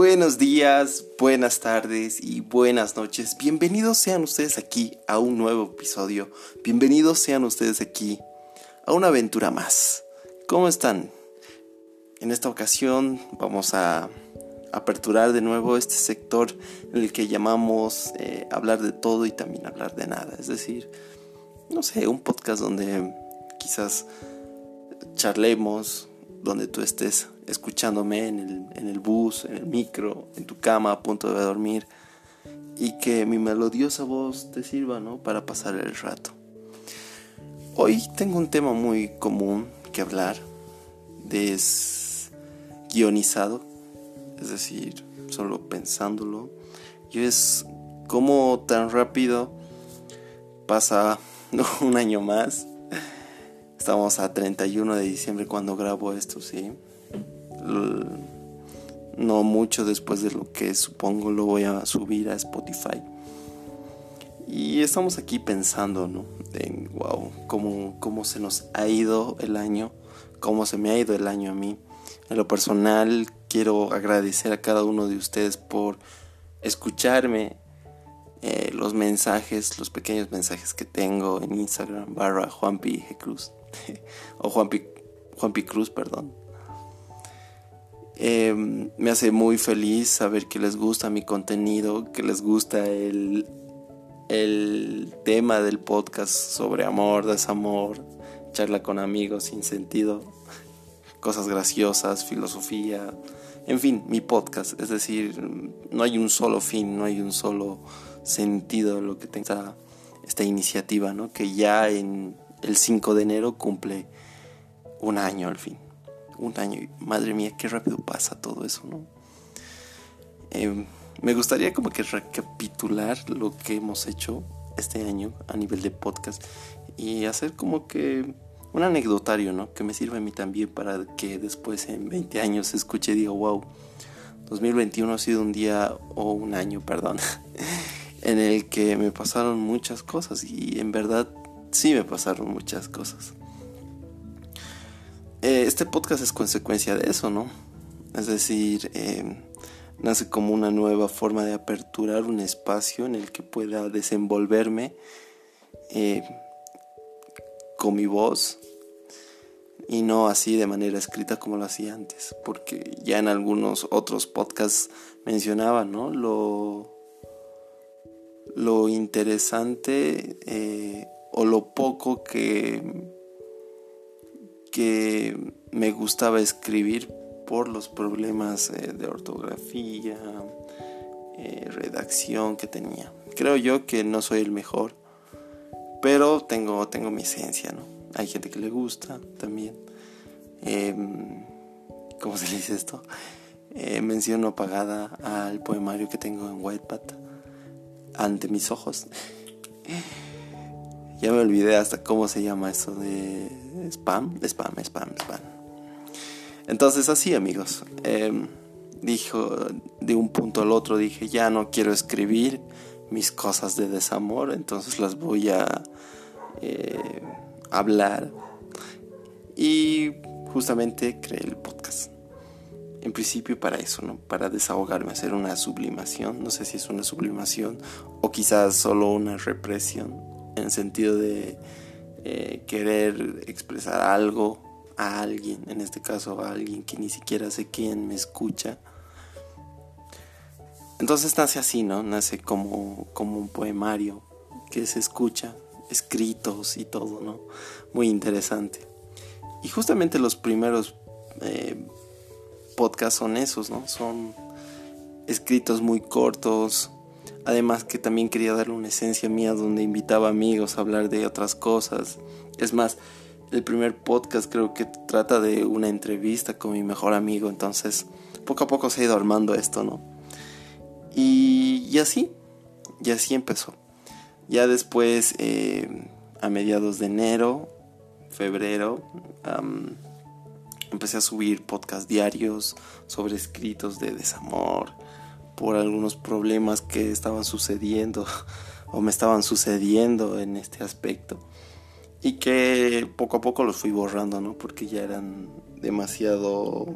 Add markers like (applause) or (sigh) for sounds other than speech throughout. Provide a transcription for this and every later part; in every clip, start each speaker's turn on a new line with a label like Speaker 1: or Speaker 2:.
Speaker 1: Buenos días, buenas tardes y buenas noches. Bienvenidos sean ustedes aquí a un nuevo episodio. Bienvenidos sean ustedes aquí a una aventura más. ¿Cómo están? En esta ocasión vamos a aperturar de nuevo este sector en el que llamamos eh, hablar de todo y también hablar de nada. Es decir, no sé, un podcast donde quizás charlemos, donde tú estés escuchándome en el, en el bus, en el micro, en tu cama a punto de dormir y que mi melodiosa voz te sirva ¿no? para pasar el rato. Hoy tengo un tema muy común que hablar, desguionizado, es decir, solo pensándolo, y es cómo tan rápido pasa (laughs) un año más Estamos a 31 de diciembre cuando grabo esto, ¿sí? No mucho después de lo que supongo lo voy a subir a Spotify. Y estamos aquí pensando, ¿no? En, wow, cómo, cómo se nos ha ido el año, cómo se me ha ido el año a mí. En lo personal, quiero agradecer a cada uno de ustedes por escucharme, eh, los mensajes, los pequeños mensajes que tengo en Instagram, barra Juanpi Cruz. (laughs) o Juanpi, Juanpi Cruz, perdón. Em, me hace muy feliz saber que les gusta mi contenido, que les gusta el, el tema del podcast sobre amor, desamor, charla con amigos sin sentido, cosas graciosas, filosofía, en fin, mi podcast. Es decir, no hay un solo fin, no hay un solo sentido lo que tenga esta iniciativa, ¿no? Que ya en el 5 de enero cumple un año al fin. Un año. Madre mía, qué rápido pasa todo eso, ¿no? Em, me gustaría como que recapitular lo que hemos hecho este año a nivel de podcast y hacer como que un anecdotario, ¿no? Que me sirva a mí también para que después en 20 años escuche y diga, wow, 2021 ha sido un día o un año, perdón, (laughs) en el que me pasaron muchas cosas y en verdad sí me pasaron muchas cosas. Eh, este podcast es consecuencia de eso, ¿no? Es decir, eh, nace como una nueva forma de aperturar un espacio en el que pueda desenvolverme eh, con mi voz y no así de manera escrita como lo hacía antes, porque ya en algunos otros podcasts mencionaba, ¿no? Lo, lo interesante o lo poco que, que me gustaba escribir por los problemas eh, de ortografía, eh, redacción que tenía. Creo yo que no soy el mejor, pero tengo, tengo mi esencia, ¿no? Hay gente que le gusta también. Em, ¿Cómo se dice esto? Eh, menciono apagada al poemario que tengo en Whitepad ante mis ojos. Ya me olvidé hasta cómo se llama eso de spam, spam, spam, spam. Entonces así amigos, em, dijo de un punto al otro, dije ya no quiero escribir mis cosas de desamor, entonces las voy a eh, hablar. Y justamente creé el podcast. En principio para eso, ¿no? Para desahogarme, hacer una sublimación. No sé si es una sublimación o quizás solo una represión en el sentido de eh, querer expresar algo a alguien, en este caso a alguien que ni siquiera sé quién me escucha. Entonces nace así, ¿no? Nace como, como un poemario que se escucha, escritos y todo, ¿no? Muy interesante. Y justamente los primeros eh, podcasts son esos, ¿no? Son escritos muy cortos, Además que también quería darle una esencia mía donde invitaba amigos a hablar de otras cosas. Es más, el primer podcast creo que trata de una entrevista con mi mejor amigo. Entonces, poco a poco se ha ido armando esto, ¿no? Y, así, y así empezó. Ya después, eh, a mediados de enero, febrero, empecé a subir podcast diarios sobre escritos de desamor, por algunos problemas que estaban sucediendo (laughs) o me estaban sucediendo en este aspecto y que poco a poco los fui borrando, ¿no? Porque ya eran demasiado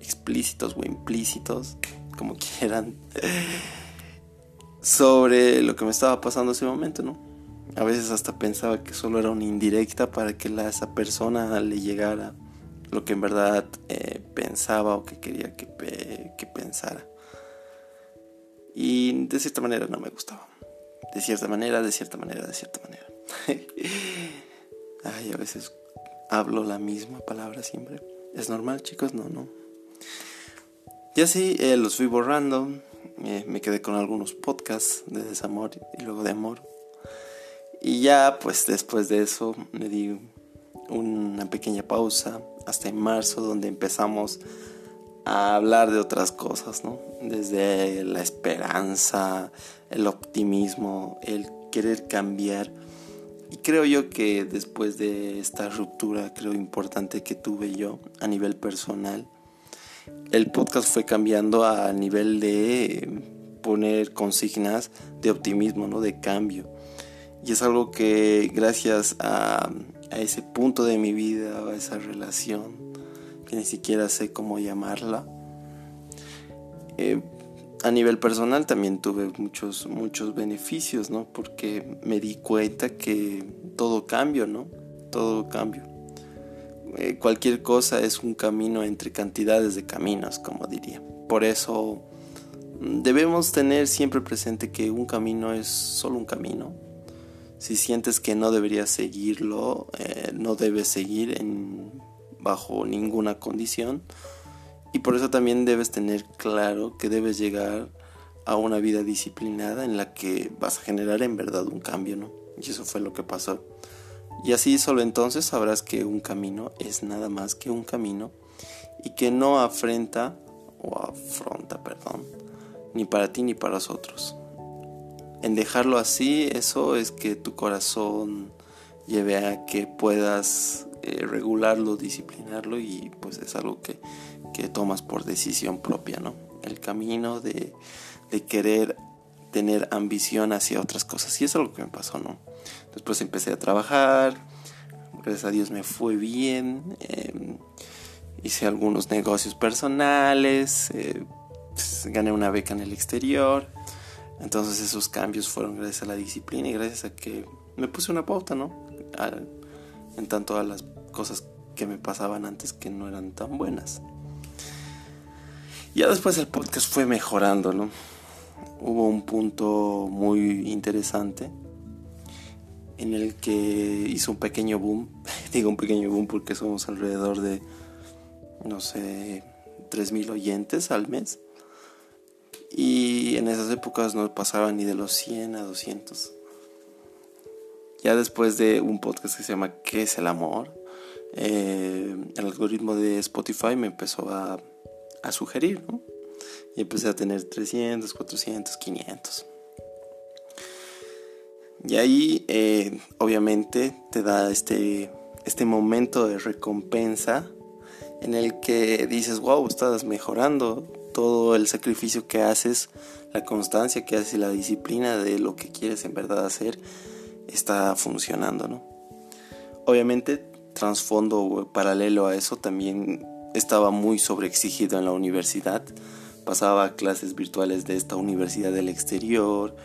Speaker 1: explícitos o implícitos como (laughs) quieran, sobre lo que me estaba pasando ese momento, ¿no? A veces hasta pensaba que solo era una indirecta para que la, esa persona le llegara lo que en verdad eh, pensaba o que quería que, que pensara. Y de cierta manera no me gustaba. De cierta manera, de cierta manera, de cierta manera. (laughs) Ay, a veces hablo la misma palabra siempre. ¿Es normal, chicos? No, no. Y así eh, los fui borrando. Eh, me quedé con algunos podcasts de desamor y luego de amor. Y ya, pues después de eso, me di una pequeña pausa hasta en marzo, donde empezamos a hablar de otras cosas, ¿no? Desde la esperanza, el optimismo, el querer cambiar. Y creo yo que después de esta ruptura, creo importante que tuve yo a nivel personal, el podcast fue cambiando a nivel de poner consignas de optimismo, ¿no? De cambio. Y es algo que gracias a, a ese punto de mi vida, a esa relación, ni siquiera sé cómo llamarla. Eh, a nivel personal también tuve muchos, muchos beneficios, ¿no? Porque me di cuenta que todo cambio, ¿no? Todo cambio. Eh, cualquier cosa es un camino entre cantidades de caminos, como diría. Por eso mm, debemos tener siempre presente que un camino es solo un camino. Si sientes que no deberías seguirlo, eh, no debes seguir en bajo ninguna condición. Y por eso también debes tener claro que debes llegar a una vida disciplinada en la que vas a generar en verdad un cambio, ¿no? Y eso fue lo que pasó. Y así solo entonces sabrás que un camino es nada más que un camino y que no afrenta o afronta, perdón, ni para ti ni para los otros. En dejarlo así, eso es que tu corazón lleve a que puedas eh, regularlo, disciplinarlo y pues es algo que, que, tomas por decisión propia, ¿no? El camino de, de, querer tener ambición hacia otras cosas y eso es lo que me pasó, ¿no? Después empecé a trabajar, gracias a Dios me fue bien, em, hice algunos negocios personales, eh, pues, gané una beca en el exterior, entonces esos cambios fueron gracias a la disciplina y gracias a que me puse una pauta, ¿no? En tanto a las cosas que me pasaban antes que no eran tan buenas. Ya después el podcast fue mejorando, ¿no? Hubo un punto muy interesante en el que hizo un pequeño boom. (laughs) Digo un pequeño boom porque somos alrededor de, no sé, 3.000 oyentes al mes. Y en esas épocas no pasaba ni de los 100 a 200. Ya después de un podcast que se llama ¿Qué es el amor? Eh, el algoritmo de Spotify me empezó a, sugerir, ¿no? Y empecé a tener 300, 400, 500. Y ahí, eh, obviamente, te da este, este momento de recompensa en el que dices, wow, estás mejorando todo el sacrificio que haces, la constancia que haces y la disciplina de lo que quieres en verdad hacer está funcionando, ¿no? Obviamente, trasfondo paralelo a eso, también estaba muy sobreexigido en la universidad. Pasaba clases virtuales de esta universidad del exterior,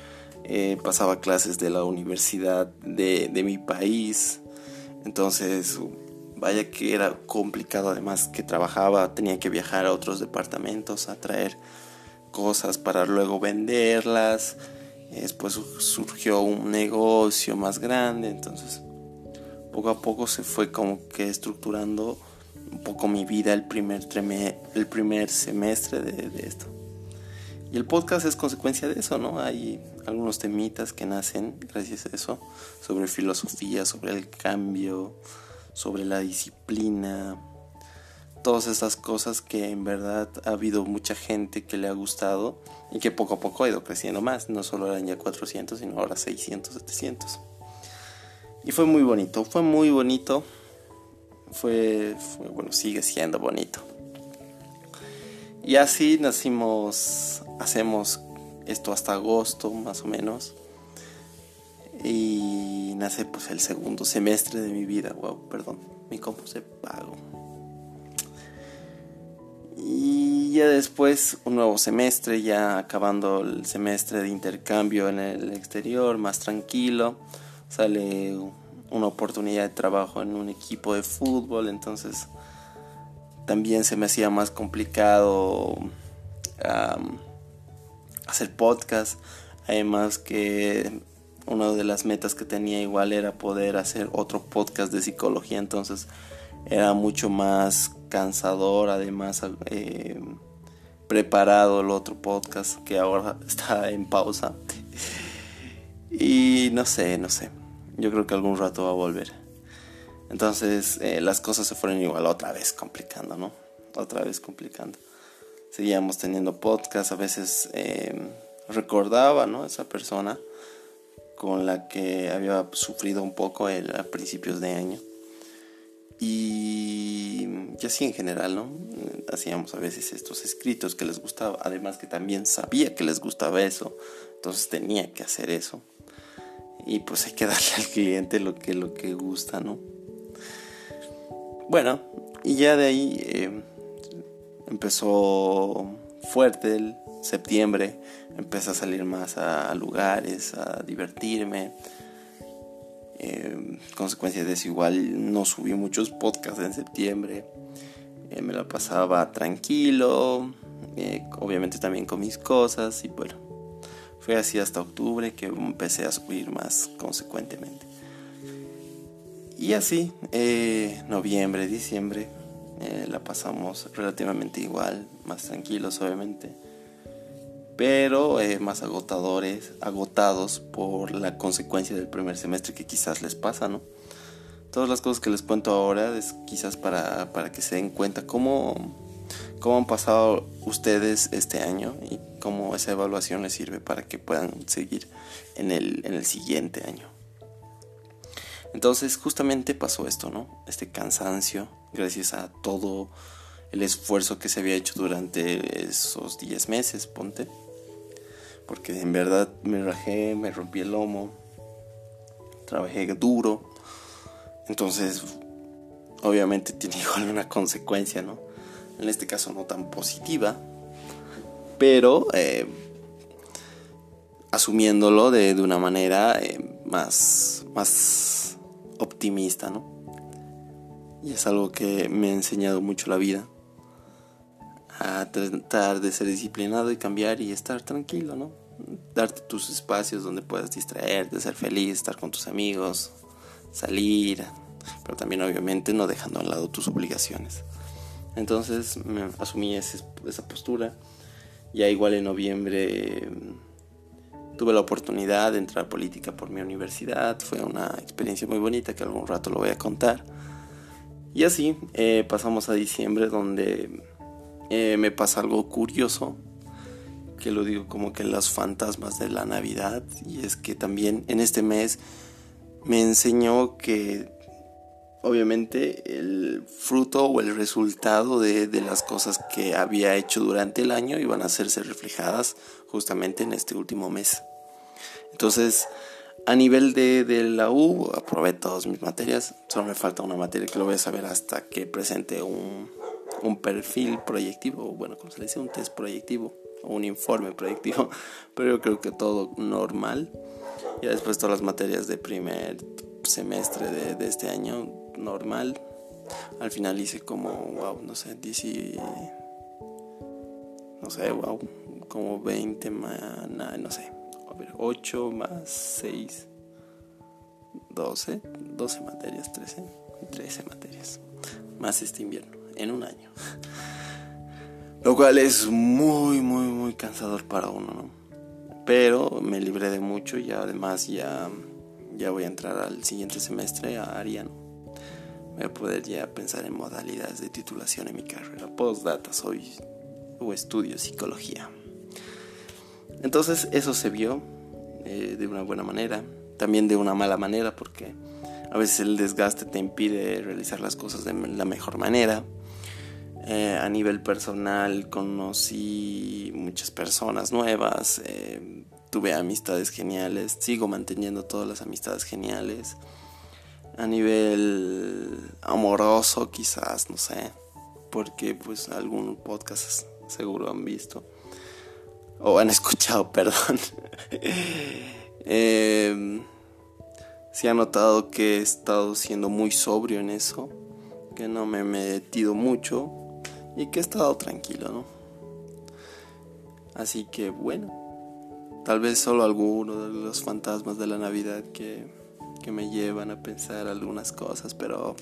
Speaker 1: eh, pasaba clases de la universidad de, de mi país. Entonces, vaya que era complicado además que trabajaba, tenía que viajar a otros departamentos a traer cosas para luego venderlas Después surgió un negocio más grande, entonces poco a poco se fue como que estructurando un poco mi vida el primer, el primer semestre de, de, esto. Y el podcast es consecuencia de eso, ¿no? Hay algunos temitas que nacen gracias a eso, sobre filosofía, sobre el cambio, sobre la disciplina, todas estas cosas que en verdad ha habido mucha gente que le ha gustado y que poco a poco ha ido creciendo más. No solo eran ya 400, sino ahora 600, 700. Y fue muy bonito, fue muy bonito. Fue, bueno, sigue siendo bonito. Y así nacimos, hacemos esto hasta agosto más o menos. Y nace pues el segundo semestre de mi vida. Wow, perdón, mi compu se pagó. Ya después un nuevo semestre, ya acabando el semestre de intercambio en el exterior, más tranquilo, sale una oportunidad de trabajo en un equipo de fútbol, entonces también se me hacía más complicado hacer podcast, además que una de las metas que tenía igual era poder hacer otro podcast de psicología, entonces era mucho más cansador, además eh, preparado el otro podcast que ahora (laughs) está en pausa. y no sé, no sé, yo creo que algún rato va a volver. Entonces eh, las cosas se fueron igual otra vez complicando, ¿no? Otra vez complicando. Seguíamos teniendo podcast, a veces eh, recordaba, ¿no? Esa persona con la que había sufrido un poco a principios de año. Y, así en general, ¿no? Hacíamos a veces estos escritos que les gustaba, además que también sabía que les gustaba eso, entonces tenía que hacer eso. Y pues hay que (laughs) darle al cliente lo que, lo que gusta, ¿no? Bueno, y ya de ahí eh, empezó fuerte el septiembre empecé a salir más a lugares, a divertirme. Eh, consecuencia de eso igual no subí muchos podcasts en septiembre. Eh, me la pasaba tranquilo, eh, obviamente también con mis cosas y bueno, fue así hasta octubre que empecé a subir más consecuentemente. Y así, noviembre, diciembre, la pasamos relativamente igual, más tranquilos obviamente pero eh, más agotadores, agotados por la consecuencia del primer semestre que quizás les pasa, ¿no? Todas las cosas que les cuento ahora es quizás para, que se den cuenta cómo, cómo han pasado ustedes este año y cómo esa evaluación les sirve para que puedan seguir en el, en el siguiente año. Entonces justamente pasó esto, ¿no? Este cansancio, gracias a todo el esfuerzo que se había hecho durante esos 10 meses, ponte porque en verdad me rajé, me rompí el lomo, trabajé duro, entonces obviamente (laughs) tiene igual una consecuencia, ¿no? En este caso no tan positiva, pero eh, asumiéndolo de, una manera eh, más, más optimista, ¿no? Y es algo que me ha enseñado mucho la vida a tratar de ser disciplinado y cambiar y estar tranquilo, ¿no? Darte tus espacios donde puedas distraerte, ser feliz, estar con tus amigos, salir, pero también obviamente no dejando a un lado tus obligaciones. Entonces me asumí esa postura. Ya igual en noviembre tuve la oportunidad de entrar a política por mi universidad. Fue una experiencia muy bonita que algún rato lo voy a contar. Y así eh, pasamos a diciembre donde eh, me pasa algo curioso, que lo digo como que las fantasmas de la Navidad, y es que también en este mes me enseñó que obviamente el fruto o el resultado de, las cosas que había hecho durante el año iban a hacerse reflejadas justamente en este último mes. Entonces, a nivel de, de, la U, aprobé todas mis materias. Solo me falta una materia que lo voy a saber hasta que presente un, un perfil proyectivo, bueno, como se le dice, un test proyectivo o un informe proyectivo, (laughs) pero yo creo que todo normal. Ya después todas las materias de primer semestre de, este año, normal. Al final hice como, wow, no sé, 10 no sé, wow, como 20 más, no sé, a ver, 8 más 6, 12, 12 materias, 13, 13 materias, más este invierno en un año. Lo cual es muy, muy, muy cansador para uno, ¿no? Pero me libré de mucho y además ya, ya voy a entrar al siguiente semestre a Ariano. Voy a poder ya pensar en modalidades de titulación en mi carrera. Postdata, soy o estudio psicología. Entonces eso se vio eh, de una buena manera, también de una mala manera porque a veces el desgaste te impide realizar las cosas de la mejor manera. Eh, a nivel personal conocí muchas personas nuevas, eh, tuve amistades geniales, sigo manteniendo todas las amistades geniales. A nivel amoroso quizás, no sé, porque pues algún podcast seguro han visto. O han (laughs) escuchado, perdón. eh, sí han notado que he estado siendo muy sobrio en eso. Que no me he metido mucho. Y que he estado tranquilo, ¿no? Así que bueno. Tal vez solo alguno de los fantasmas de la Navidad que, que me llevan a pensar algunas cosas, pero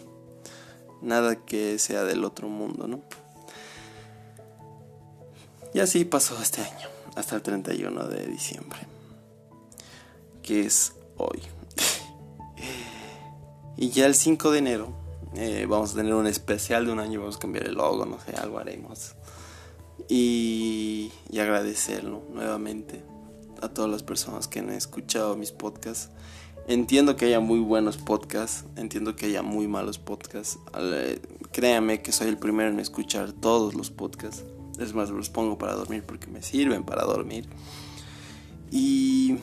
Speaker 1: nada que sea del otro mundo, ¿no? Y así pasó este año, hasta el 31 de diciembre, que es hoy. (laughs) y ya el 5 de enero eh, vamos a tener un especial de un año, vamos a cambiar el logo, no sé, algo haremos. Y, y agradecerlo nuevamente a todas las personas que han escuchado mis podcasts. Entiendo que haya muy buenos podcasts, entiendo que haya muy malos podcasts. Créanme que soy el primero en escuchar todos los podcasts. Es más, los pongo para dormir porque me sirven para dormir. Y,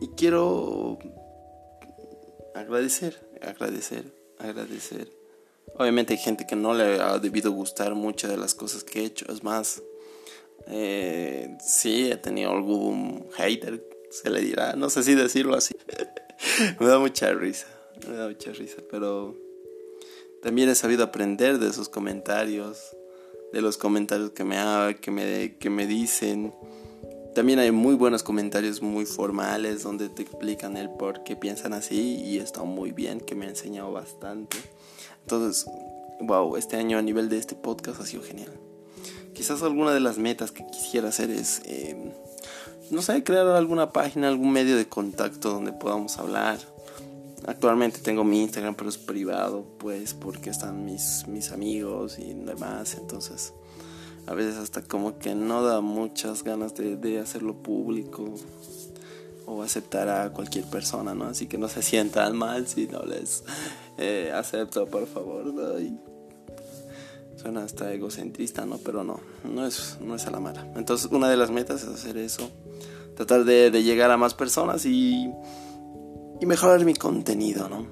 Speaker 1: y quiero agradecer, agradecer, agradecer. Obviamente hay gente que no le ha debido gustar muchas de las cosas que he hecho. Es más, eh, sí, he tenido algún hater, se le dirá, no sé si decirlo así. (laughs) me da mucha risa, me da mucha risa, pero también he sabido aprender de esos comentarios, de los comentarios que me, que me, que me dicen. También hay muy buenos comentarios muy formales donde te explican el por qué piensan así y está muy bien, que me ha enseñado bastante. Entonces, wow, este año a nivel de este podcast ha sido genial. Quizás alguna de las metas que quisiera hacer es, em, no sé, crear alguna página, algún medio de contacto donde podamos hablar. Actualmente tengo mi Instagram, pero es privado, pues, porque están mis, mis amigos y demás. Entonces, a veces hasta como que no da muchas ganas de, de hacerlo público o aceptar a cualquier persona, ¿no? Así que no se sientan mal si no les eh, acepto, por favor. ¿no? Suena hasta egocentrista, ¿no? Pero no, no es, no es a la mala. Entonces, una de las metas es hacer eso. Tratar de, llegar a más personas y, y mejorar mi contenido, ¿no?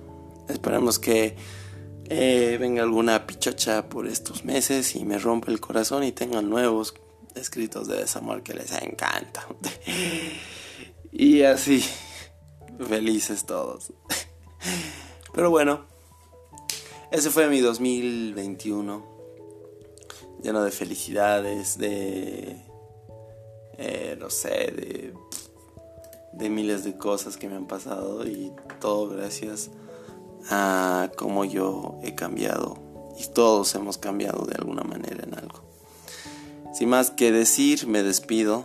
Speaker 1: Esperemos que eh, venga alguna pichocha por estos meses y me rompa el corazón y tengan nuevos escritos de desamor que les encanta. (laughs) y así, felices todos. (laughs) Pero bueno, ese fue mi 2021 lleno de felicidades, de, eh, no sé, de, de miles de cosas que me han pasado y todo gracias a cómo yo he cambiado y todos hemos cambiado de alguna manera en algo. Sin más que decir, me despido,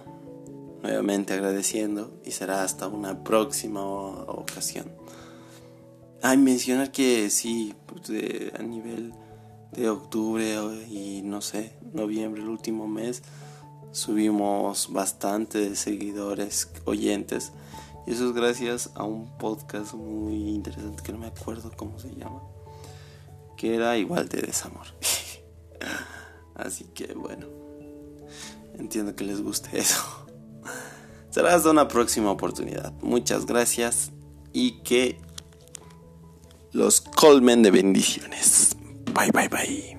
Speaker 1: nuevamente agradeciendo y será hasta una próxima ocasión. Ay, mencionar que sí, pues, a nivel de octubre y no sé, noviembre, el último mes, subimos bastante seguidores, oyentes. Y eso es gracias a un podcast muy interesante que no me acuerdo cómo se llama. Que era igual de desamor. (laughs) Así que bueno, entiendo que les guste eso. Será hasta una próxima oportunidad. Muchas gracias y que los colmen de bendiciones. Bye, bye, bye.